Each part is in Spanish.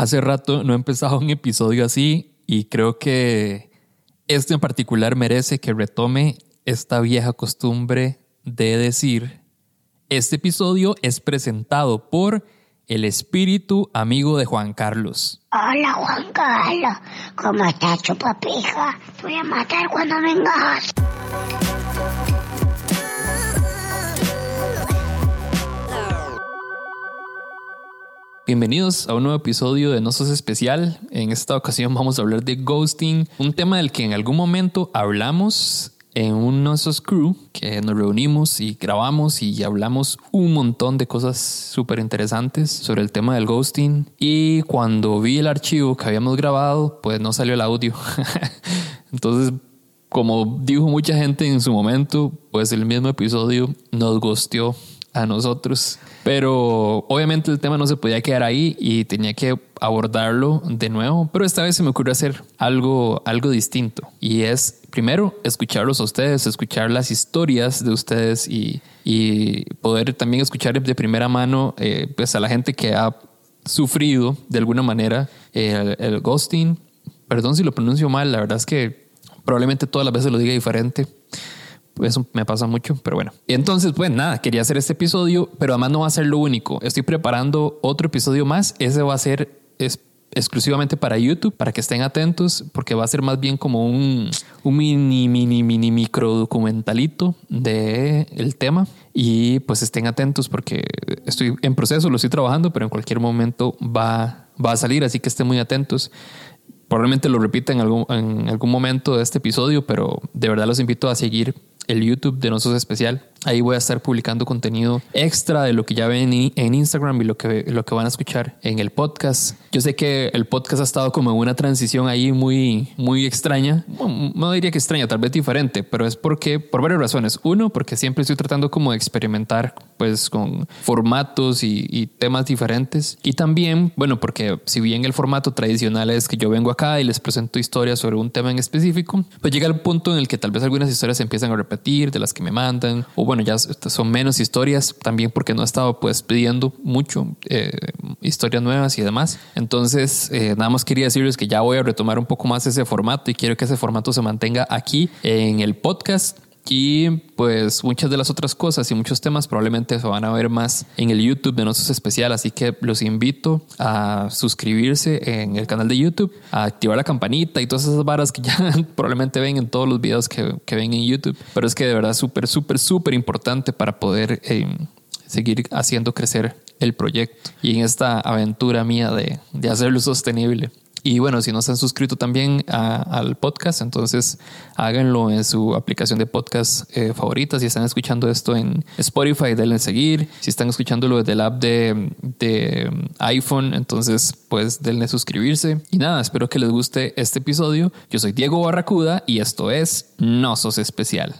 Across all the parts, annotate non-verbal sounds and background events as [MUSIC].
Hace rato no he empezado un episodio así y creo que este en particular merece que retome esta vieja costumbre de decir, este episodio es presentado por el espíritu amigo de Juan Carlos. Hola Juan Carlos, ¿cómo estás chupapija? Te voy a matar cuando vengas. Bienvenidos a un nuevo episodio de No Sos Especial. En esta ocasión vamos a hablar de ghosting, un tema del que en algún momento hablamos en uno de esos crew que nos reunimos y grabamos y hablamos un montón de cosas súper interesantes sobre el tema del ghosting. Y cuando vi el archivo que habíamos grabado, pues no salió el audio. [LAUGHS] Entonces, como dijo mucha gente en su momento, pues el mismo episodio nos ghosteó a nosotros. Pero obviamente el tema no se podía quedar ahí y tenía que abordarlo de nuevo. Pero esta vez se me ocurrió hacer algo, algo distinto. Y es, primero, escucharlos a ustedes, escuchar las historias de ustedes y, poder también escuchar de primera mano eh, pues a la gente que ha sufrido de alguna manera el, el ghosting. Perdón si lo pronuncio mal, la verdad es que probablemente todas las veces lo diga diferente. Eso me pasa mucho, pero bueno. Entonces, pues nada, quería hacer este episodio, pero además no va a ser lo único. Estoy preparando otro episodio más. Ese va a ser exclusivamente para YouTube, para que estén atentos, porque va a ser más bien como un, un mini, mini, mini micro documentalito de el tema. Y pues estén atentos porque estoy en proceso, lo estoy trabajando, pero en cualquier momento va, va a salir, así que estén muy atentos. Probablemente lo repita en algún, en algún momento de este episodio, pero de verdad los invito a seguir el YouTube de Nosotros Especial. Ahí voy a estar publicando contenido extra de lo que ya ven en Instagram y lo que, lo que van a escuchar en el podcast. Yo sé que el podcast ha estado como en una transición ahí muy, muy extraña. no diría que extraña, tal vez diferente, pero es porque, por varias razones. Uno, porque siempre estoy tratando como de experimentar pues con formatos y, y temas diferentes. Y también, bueno, porque si bien el formato tradicional es que yo vengo acá y les presento historias sobre un tema en específico, pues llega el punto en el que tal vez algunas historias se empiezan a repetir de las que me mandan o bueno, ya son menos historias también porque no he estado pues pidiendo mucho eh, historias nuevas y demás. Entonces, eh, nada más quería decirles que ya voy a retomar un poco más ese formato y quiero que ese formato se mantenga aquí en el podcast. Y pues muchas de las otras cosas y muchos temas probablemente se van a ver más en el YouTube de Nosotros Especial. Así que los invito a suscribirse en el canal de YouTube, a activar la campanita y todas esas varas que ya [LAUGHS] probablemente ven en todos los videos que, que ven en YouTube. Pero es que de verdad súper, súper, súper importante para poder eh, seguir haciendo crecer el proyecto y en esta aventura mía de, de hacerlo sostenible. Y bueno, si no se han suscrito también al podcast, entonces háganlo en su aplicación de podcast eh, favorita. Si están escuchando esto en Spotify, denle seguir. Si están escuchándolo desde el app de, de iPhone, entonces pues denle suscribirse. Y nada, espero que les guste este episodio. Yo soy Diego Barracuda y esto es No Sos Especial.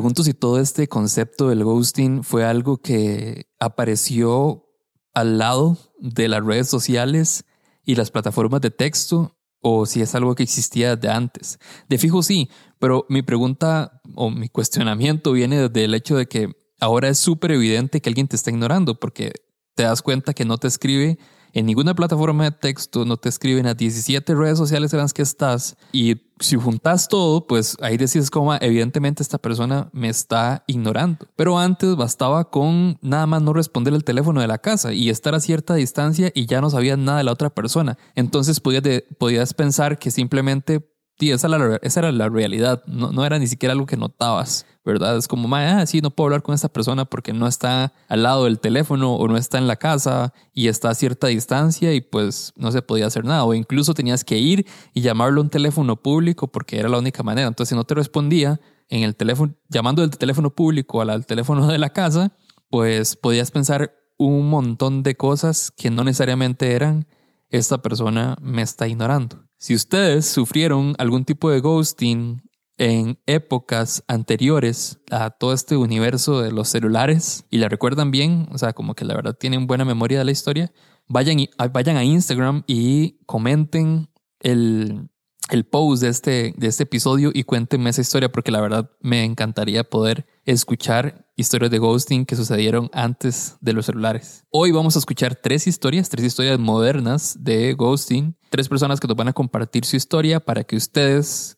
Pregunto si todo este concepto del ghosting fue algo que apareció al lado de las redes sociales y las plataformas de texto o si es algo que existía de antes. De fijo sí, pero mi pregunta o mi cuestionamiento viene del hecho de que ahora es súper evidente que alguien te está ignorando porque te das cuenta que no te escribe en ninguna plataforma de texto, no te escriben a 17 redes sociales en las que estás y si juntas todo, pues ahí decís como evidentemente esta persona me está ignorando. Pero antes bastaba con nada más no responder el teléfono de la casa y estar a cierta distancia y ya no sabías nada de la otra persona. Entonces podías, podías pensar que simplemente Sí, esa, era la realidad, no, no, era ni siquiera algo que notabas, ¿verdad? Es como, ah, sí, no puedo hablar con esta persona porque no está al lado del teléfono o no está en la casa y está a cierta distancia y pues no se podía hacer nada. O incluso tenías que ir y llamarlo a un teléfono público porque era la única manera. Entonces, si no te respondía en el teléfono, llamando del teléfono público al, al teléfono de la casa, pues podías pensar un montón de cosas que no necesariamente eran esta persona me está ignorando. Si ustedes sufrieron algún tipo de ghosting en épocas anteriores a todo este universo de los celulares y la recuerdan bien, o sea, como que la verdad tienen buena memoria de la historia, vayan, vayan a Instagram y comenten el, el post de este, de este episodio y cuéntenme esa historia porque la verdad me encantaría poder escuchar historias de ghosting que sucedieron antes de los celulares. Hoy vamos a escuchar tres historias, tres historias modernas de ghosting, tres personas que nos van a compartir su historia para que ustedes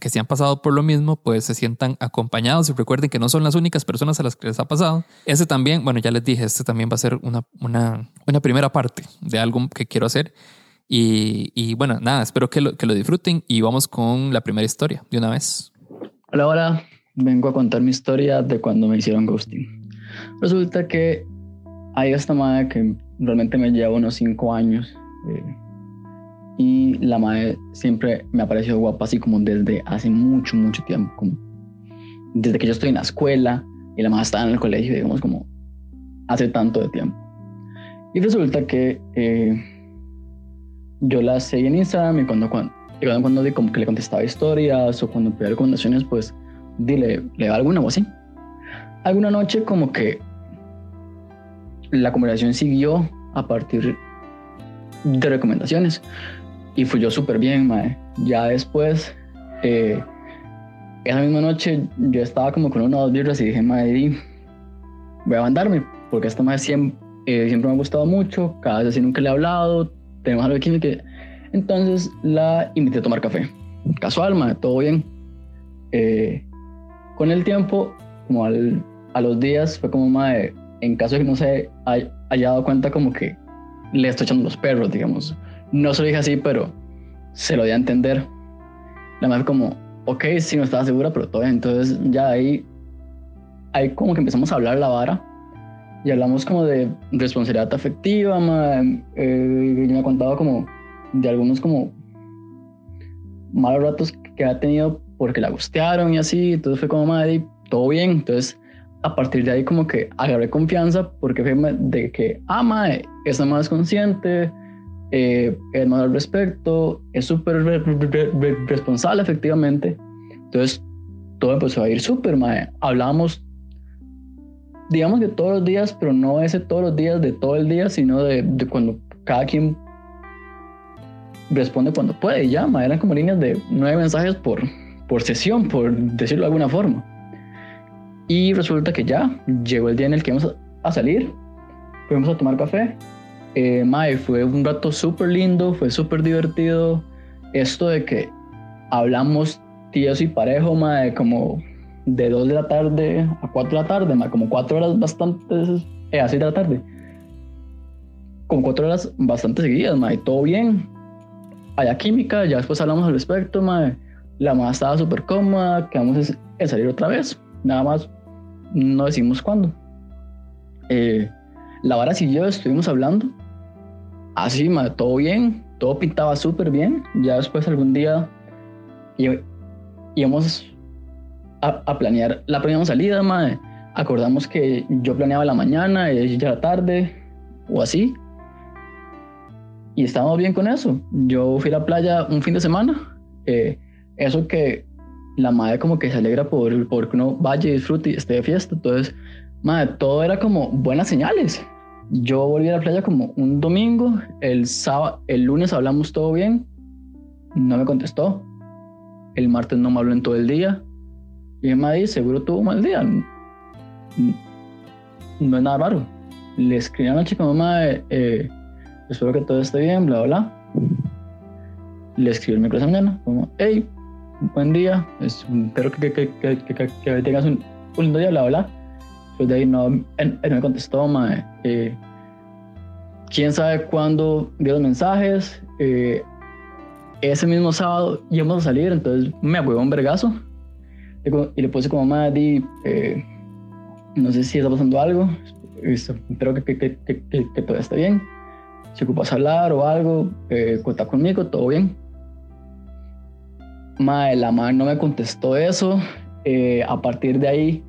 que se han pasado por lo mismo, pues se sientan acompañados y recuerden que no son las únicas personas a las que les ha pasado. Ese también, bueno, ya les dije, este también va a ser una, una, una primera parte de algo que quiero hacer y, bueno, nada, espero que lo, que lo disfruten y vamos con la primera historia de una vez. Hola, hola, vengo a contar mi historia de cuando me hicieron ghosting. Resulta que hay esta madre que realmente me lleva unos 5 años eh, y la madre siempre me ha parecido guapa así como desde hace mucho, mucho tiempo, como desde que yo estoy en la escuela y la madre estaba en el colegio, digamos como hace tanto de tiempo. Y resulta que... Eh, yo la seguí en Instagram y cuando, cuando, cuando, como que le contestaba historias o cuando pedía recomendaciones, pues dile, le da alguna o así. Alguna noche como que la conversación siguió a partir de recomendaciones y fluyó súper bien, mae. Ya después, eh, esa misma noche yo estaba como con una o dos birras y dije, mae, voy a mandarme, porque esta madre siempre, eh, siempre me ha gustado mucho, cada vez así nunca le he hablado, tenemos algo de química. Entonces la invité a tomar café. Casual, ma, todo bien. Eh, con el tiempo, como al, a los días, fue como, ma, en caso de que no se haya dado cuenta, como que le estoy echando los perros, digamos. No se lo dije así, pero se lo di a entender. La madre como, ok, sí, no estaba segura, pero bien. Entonces ya ahí, ahí como que empezamos a hablar la vara y hablamos como de responsabilidad afectiva, eh, yo me como de algunos como malos ratos que ha tenido porque la gustearon y así, entonces fue como, madre, todo bien, entonces a partir de ahí como que agarré confianza porque fue de que, ah, madre, es más consciente, eh, es más al respecto, es súper responsable efectivamente, entonces todo empezó a ir súper, madre, hablábamos digamos que todos los días, pero no ese todos los días de todo el día, sino de, cuando cada quien responde cuando puede y llama. Eran como líneas de nueve mensajes por, por sesión, por decirlo de alguna forma. Y resulta que ya llegó el día en el que íbamos a salir, fuimos a tomar café. Eh, mae, fue un rato súper lindo, fue súper divertido. Esto de que hablamos tíos y parejo, mae, como de 2 de la tarde a 4 de la tarde, como 4 horas bastante, eh, a 6 de la tarde. Con 4 horas bastante seguidas, ma, y todo bien. Hay química, ya después hablamos al respecto, ma. La mamá estaba súper cómoda, quedamos en salir otra vez. Nada más no decimos cuándo. Eh, la vara siguió, estuvimos hablando. Así, ma, todo bien, todo pintaba súper bien. Ya después algún día íbamos a, planear la primera salida, madre. Acordamos que yo planeaba la mañana ella la tarde o así. Y estábamos bien con eso. Yo fui a la playa un fin de semana. Eh, eso que la madre como que se alegra por, por que uno vaya y disfrute y esté de fiesta. Entonces, madre, todo era como buenas señales. Yo volví a la playa como un domingo. El, sábado, el lunes hablamos todo bien. No me contestó. El martes no me habló en todo el día. Y Madrid seguro tuvo un mal día. No es nada raro. Le escribí a la chica, mamá, eh, espero que todo esté bien, bla, bla. Le escribí el micrófono mañana, como, hey, buen día, espero que, que, que, que, tengas un, lindo día, bla, bla. Pues de ahí no, él, me contestó, ma, eh, quién sabe cuándo vio los mensajes. Eh, ese mismo sábado íbamos a salir, entonces me apoyó un vergazo y le puse como, Maddy, eh, no sé si está pasando algo, espero que, que, que, que, todo esté bien. Si ocupas hablar o algo, eh, cuenta conmigo, todo bien. Madre, la madre no me contestó eso. Eh, a partir de ahí,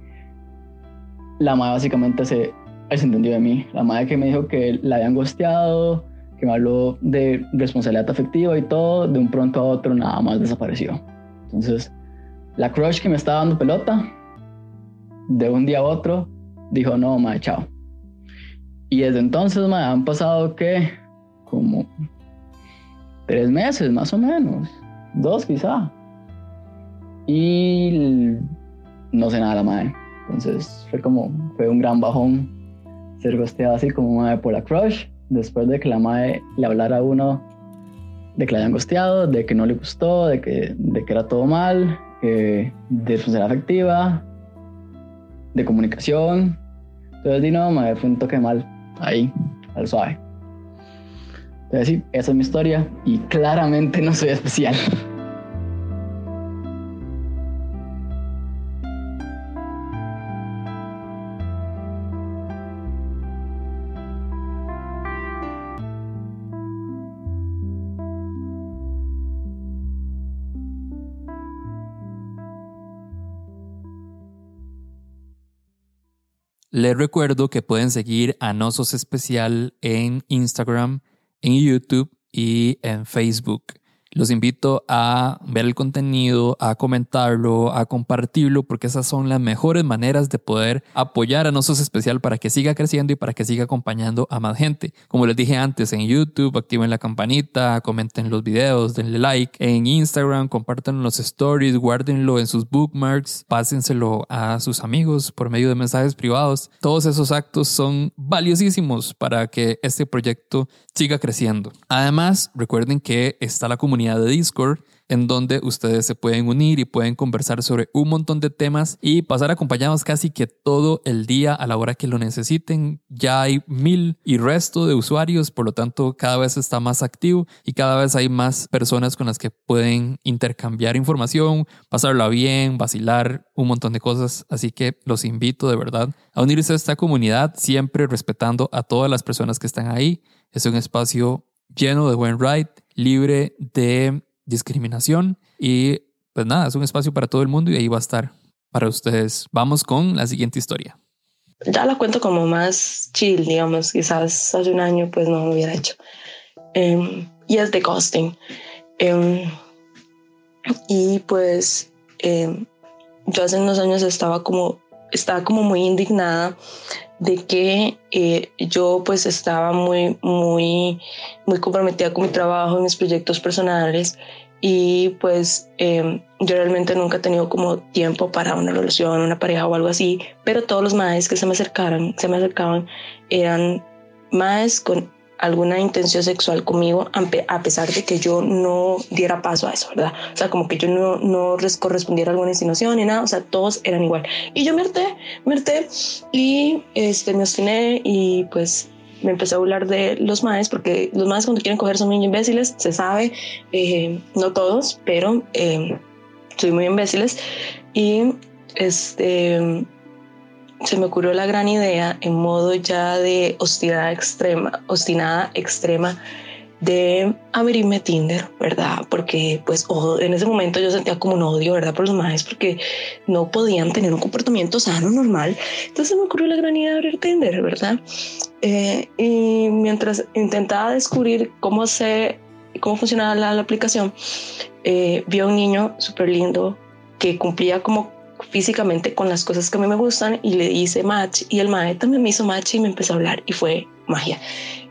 la madre básicamente se desentendió de mí. La madre que me dijo que la habían gosteado, que me habló de responsabilidad afectiva y todo, de un pronto a otro nada más desapareció. Entonces, la crush que me estaba dando pelota, de un día a otro, dijo, no, mae, chao. Y desde entonces, mae, han pasado que como tres meses más o menos, dos quizá. Y no sé nada, mae. Entonces fue como, fue un gran bajón ser gosteado así como mae por la crush, después de que la mae le hablara a uno de que la hayan gosteado, de que no le gustó, de que, de que era todo mal, de responsabilidad afectiva, de comunicación. Entonces, di no, mae, fue un toque mal ahí, al suave. Entonces, sí, esa es mi historia y claramente no soy especial. Les recuerdo que pueden seguir a Nosos Especial en Instagram, en YouTube y en Facebook. Los invito a ver el contenido, a comentarlo, a compartirlo, porque esas son las mejores maneras de poder apoyar a Nosos Especial para que siga creciendo y para que siga acompañando a más gente. Como les dije antes, en YouTube, activen la campanita, comenten los videos, denle like. En Instagram, compartan los stories, guárdenlo en sus bookmarks, pásenselo a sus amigos por medio de mensajes privados. Todos esos actos son valiosísimos para que este proyecto siga creciendo. Además, recuerden que está la comunidad de Discord en donde ustedes se pueden unir y pueden conversar sobre un montón de temas y pasar acompañados casi que todo el día a la hora que lo necesiten. Ya hay mil y resto de usuarios, por lo tanto cada vez está más activo y cada vez hay más personas con las que pueden intercambiar información, pasarla bien, vacilar, un montón de cosas. Así que los invito de verdad a unirse a esta comunidad, siempre respetando a todas las personas que están ahí. Es un espacio lleno de buen ride, libre de discriminación y pues nada, es un espacio para todo el mundo y ahí va a estar para ustedes. Vamos con la siguiente historia. Ya la cuento como más chill, digamos, quizás hace un año pues no lo hubiera hecho. Em, y es de ghosting. Em, y pues em, yo hace unos años estaba como, estaba como muy indignada de que eh, yo pues estaba muy, muy, muy comprometida con mi trabajo, mis proyectos personales y pues em, yo realmente nunca he tenido como tiempo para una relación, una pareja o algo así, pero todos los maes que se me acercaron, se me acercaban eran maes con alguna intención sexual conmigo, a pesar de que yo no diera paso a eso, ¿verdad? O sea, como que yo no, no correspondiera a alguna insinuación ni nada, o sea, todos eran igual. Y yo me harté, me harté y este, me obstiné y pues me empecé a burlar de los maes, porque los maes cuando quieren coger son muy imbéciles, se sabe, eh, no todos, pero eh, soy muy imbéciles. Y este se me ocurrió la gran idea en modo ya de hostilidad extrema, obstinada extrema de abrirme Tinder, ¿verdad? Porque pues en ese momento yo sentía como un odio, ¿verdad? Por los maes porque no podían tener un comportamiento sano, normal. Entonces se me ocurrió la gran idea de abrir Tinder, ¿verdad? Eh, y mientras intentaba descubrir cómo se, cómo funcionaba la, aplicación, eh, vi a un niño súper lindo que cumplía como físicamente con las cosas que a mí me gustan y le hice match y el mae también me hizo match y me empezó a hablar y fue magia.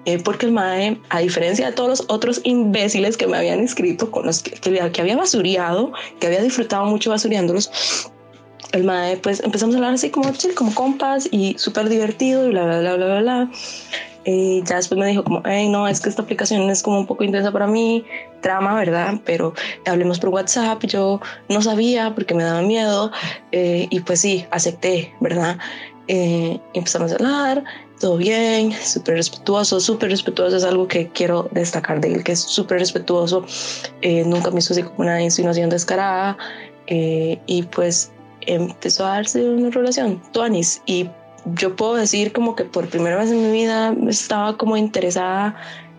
Eh, porque el mae, a diferencia de todos los otros imbéciles que me habían escrito, con los que, que, había basureado, que había disfrutado mucho basureándolos, el mae, pues empezamos a hablar así como chill, como compas y súper divertido y bla, bla, bla, bla, bla, Y ya después me dijo como, hey, no, es que esta aplicación es como un poco intensa para mí, trama, ¿verdad? Pero hablemos por WhatsApp, yo no sabía porque me daba miedo eh, y pues sí, acepté, ¿verdad? Eh, empezamos a hablar, todo bien, súper respetuoso, súper respetuoso es algo que quiero destacar de él, que es súper respetuoso, eh, nunca me hizo así como una insinuación descarada y pues empezó a darse una relación, Tuanis, y yo puedo decir como que por primera vez en mi vida estaba como interesada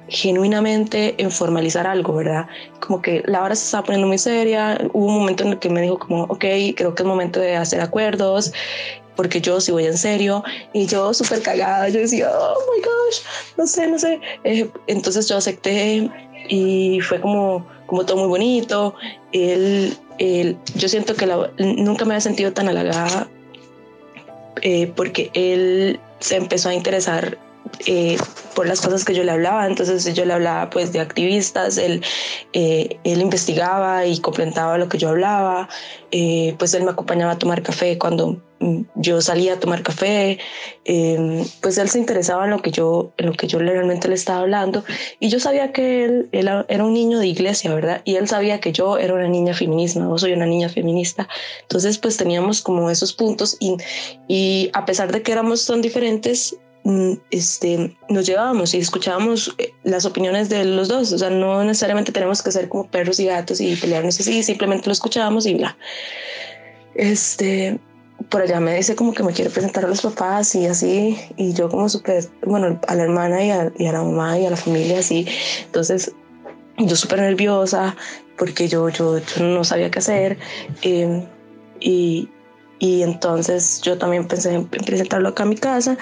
genuinamente en formalizar algo, ¿verdad? Como que la hora se estaba poniendo muy seria, hubo un momento en el que me dijo como, ok, creo que es momento de hacer acuerdos, porque yo sí voy en serio, y yo súper cagada, yo decía, oh my gosh, no sé, no sé, eh, entonces yo acepté y fue como como todo muy bonito. Él, él yo siento que nunca me había sentido tan halagada eh, porque él se empezó a interesar eh, por las cosas que yo le hablaba. Entonces yo le hablaba pues de activistas, él, eh, él investigaba y complementaba lo que yo hablaba. Eh, pues él me acompañaba a tomar café cuando mm, yo salía a tomar café. pues él se interesaba en lo que yo, en lo que yo realmente le estaba hablando. Y yo sabía que él, él, era un niño de iglesia, ¿verdad? Y él sabía que yo era una niña feminista, no soy una niña feminista. Entonces pues teníamos como esos puntos y, y a pesar de que éramos tan diferentes, este, nos llevábamos y escuchábamos eh, las opiniones de los dos. O sea, no necesariamente tenemos que ser como perros y gatos y pelearnos así, simplemente lo escuchábamos y bla. Este, por allá me dice como que me quiere presentar a los papás y así, y yo como súper, bueno, a la hermana y a, y a, la mamá y a la familia así. Entonces, yo súper nerviosa porque yo, yo, yo, no sabía qué hacer. Eh, y, y entonces yo también pensé en presentarlo acá a mi casa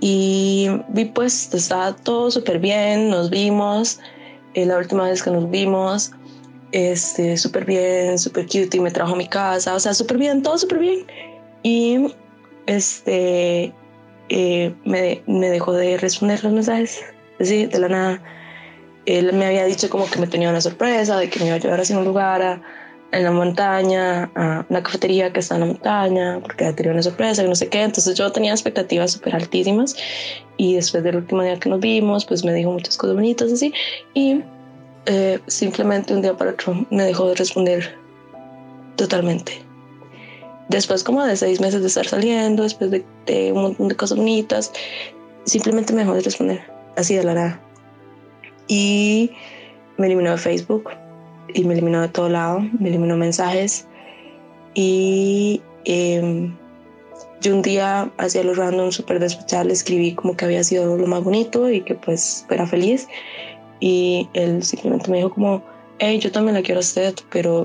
y vi pues estaba todo súper bien, nos vimos, eh, la última vez que nos vimos, este, súper bien, súper cute y me trajo a mi casa, o sea, súper bien, todo súper bien. Y este, eh, me, me, dejó de responder los mensajes, así, de la nada. Él me había dicho como que me tenía una sorpresa, de que me iba a llevar hacia un lugar a, en la montaña, a una cafetería que está en la montaña, porque tenía una sorpresa, que no sé qué. Entonces yo tenía expectativas súper altísimas y después del último día que nos vimos, pues me dijo muchas cosas bonitas así y eh, simplemente un día para otro me dejó de responder totalmente. Después como de seis meses de estar saliendo, después de, de un montón de cosas bonitas, simplemente me dejó de responder, así de la nada. Y me eliminó de Facebook y me eliminó de todo lado, me eliminó mensajes y eh, yo un día hacía los random súper despechada le escribí como que había sido lo más bonito y que pues era feliz y él simplemente me dijo como, hey, yo también la quiero a usted, pero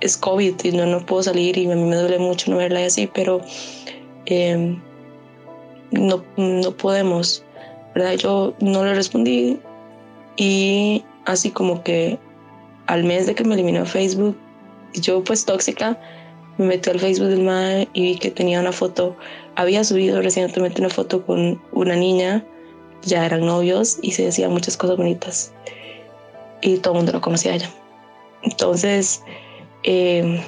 es COVID y no, no puedo salir y a mí me duele mucho no verla y así, pero eh, no, no podemos, ¿verdad? Yo no le respondí y así como que al mes de que me eliminó Facebook, yo pues tóxica, me metí al Facebook del MAE y vi que tenía una foto, había subido recientemente una foto con una niña, ya eran novios y se decían muchas cosas bonitas y todo el mundo lo conocía a ella. Entonces, em,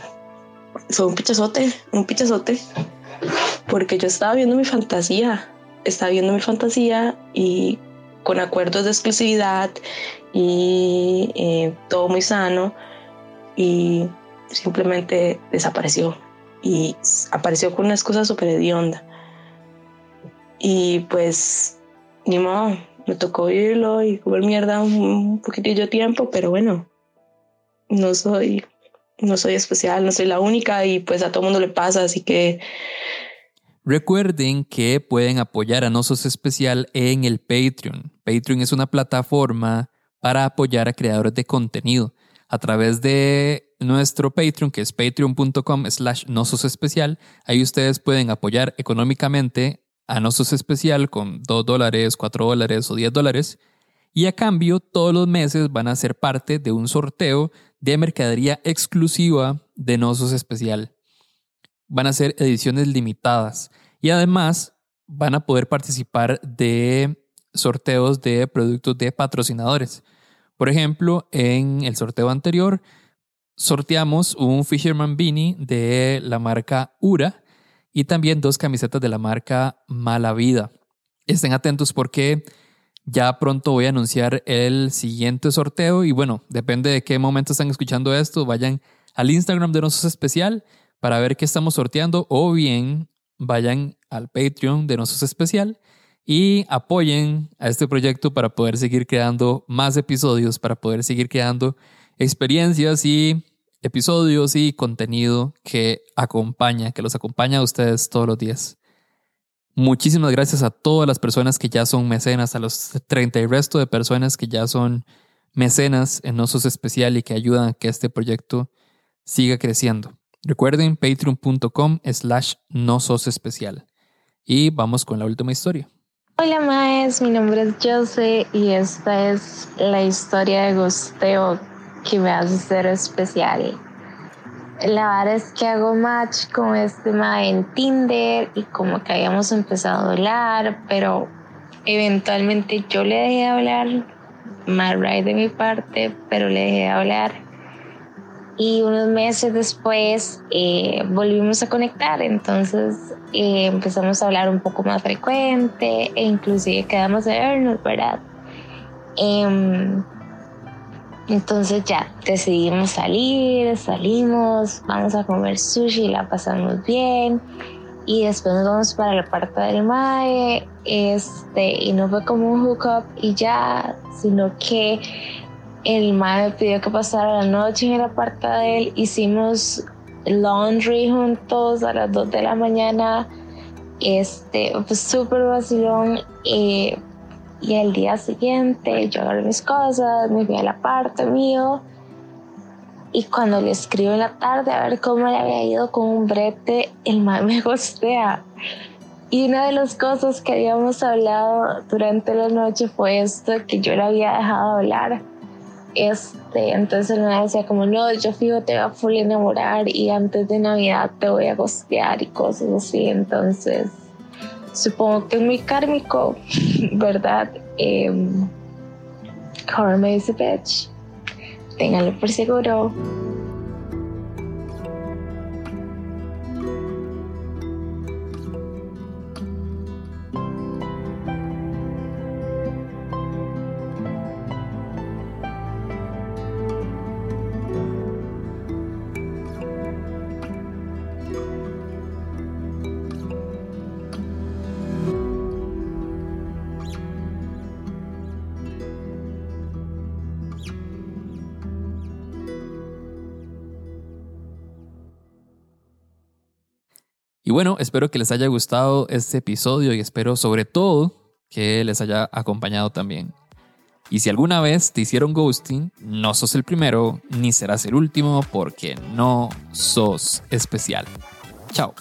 fue un pichazote, un pichazote, porque yo estaba viendo mi fantasía, estaba viendo mi fantasía y con acuerdos de exclusividad y eh, todo muy sano y simplemente desapareció y apareció con una excusa súper hedionda y pues ni modo me tocó oírlo y comer mierda un poquitillo de tiempo pero bueno no soy no soy especial no soy la única y pues a todo mundo le pasa así que Recuerden que pueden apoyar a Nosos Especial en el Patreon. Patreon es una plataforma para apoyar a creadores de contenido. A través de nuestro Patreon, que es patreon.com slash Nosos Especial, ahí ustedes pueden apoyar económicamente a Nosos Especial con 2 dólares, 4 dólares o 10 dólares. Y a cambio, todos los meses van a ser parte de un sorteo de mercadería exclusiva de Nosos Especial van a ser ediciones limitadas y además van a poder participar de sorteos de productos de patrocinadores. Por ejemplo, en el sorteo anterior sorteamos un Fisherman Beanie de la marca Ura y también dos camisetas de la marca Mala Vida. Estén atentos porque ya pronto voy a anunciar el siguiente sorteo y bueno, depende de qué momento están escuchando esto, vayan al Instagram de Nosos Especial para ver qué estamos sorteando o bien vayan al Patreon de Nosos Especial y apoyen a este proyecto para poder seguir creando más episodios, para poder seguir creando experiencias y episodios y contenido que acompaña, que los acompaña a ustedes todos los días. Muchísimas gracias a todas las personas que ya son mecenas, a los 30 y resto de personas que ya son mecenas en Nosos Especial y que ayudan a que este proyecto siga creciendo. Recuerden patreon.com slash no sos especial. Y vamos con la última historia. Hola Maes, mi nombre es Jose y esta es la historia de gusteo que me hace ser especial. La verdad es que hago match con este ma en Tinder y como que habíamos empezado a hablar, pero eventualmente yo le dejé de hablar, mal right de mi parte, pero le dejé de hablar. Y unos meses después eh, volvimos a conectar, entonces eh, empezamos a hablar un poco más frecuente e inclusive quedamos de vernos, ¿verdad? Em, entonces ya decidimos salir, salimos, vamos a comer sushi, la pasamos bien y después nos vamos para la parte del MAE, este, y no fue como un hookup y ya, sino que el MAE pidió que pasara la noche en la parte de él, hicimos laundry juntos a las 2 de la mañana, este, fue súper vacilón, y el día siguiente yo agarré mis cosas, me fui a la parte mío. Y cuando le escribo en la tarde a ver cómo le había ido con un brete, el mal me [LAUGHS] gostea. Y una de las cosas que habíamos hablado durante la noche fue esto, que yo le había dejado hablar. Este, entonces me decía como, no, yo fijo, te voy a full enamorar y antes de Navidad te voy a gostear y cosas así. Entonces, supongo que es muy kármico, [LAUGHS] ¿verdad? Eh, karma is a bitch. Ténganlo por seguro. Bueno, espero que les haya gustado este episodio y espero sobre todo que les haya acompañado también. Y si alguna vez te hicieron ghosting, no sos el primero ni serás el último porque no sos especial. Chao.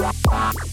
I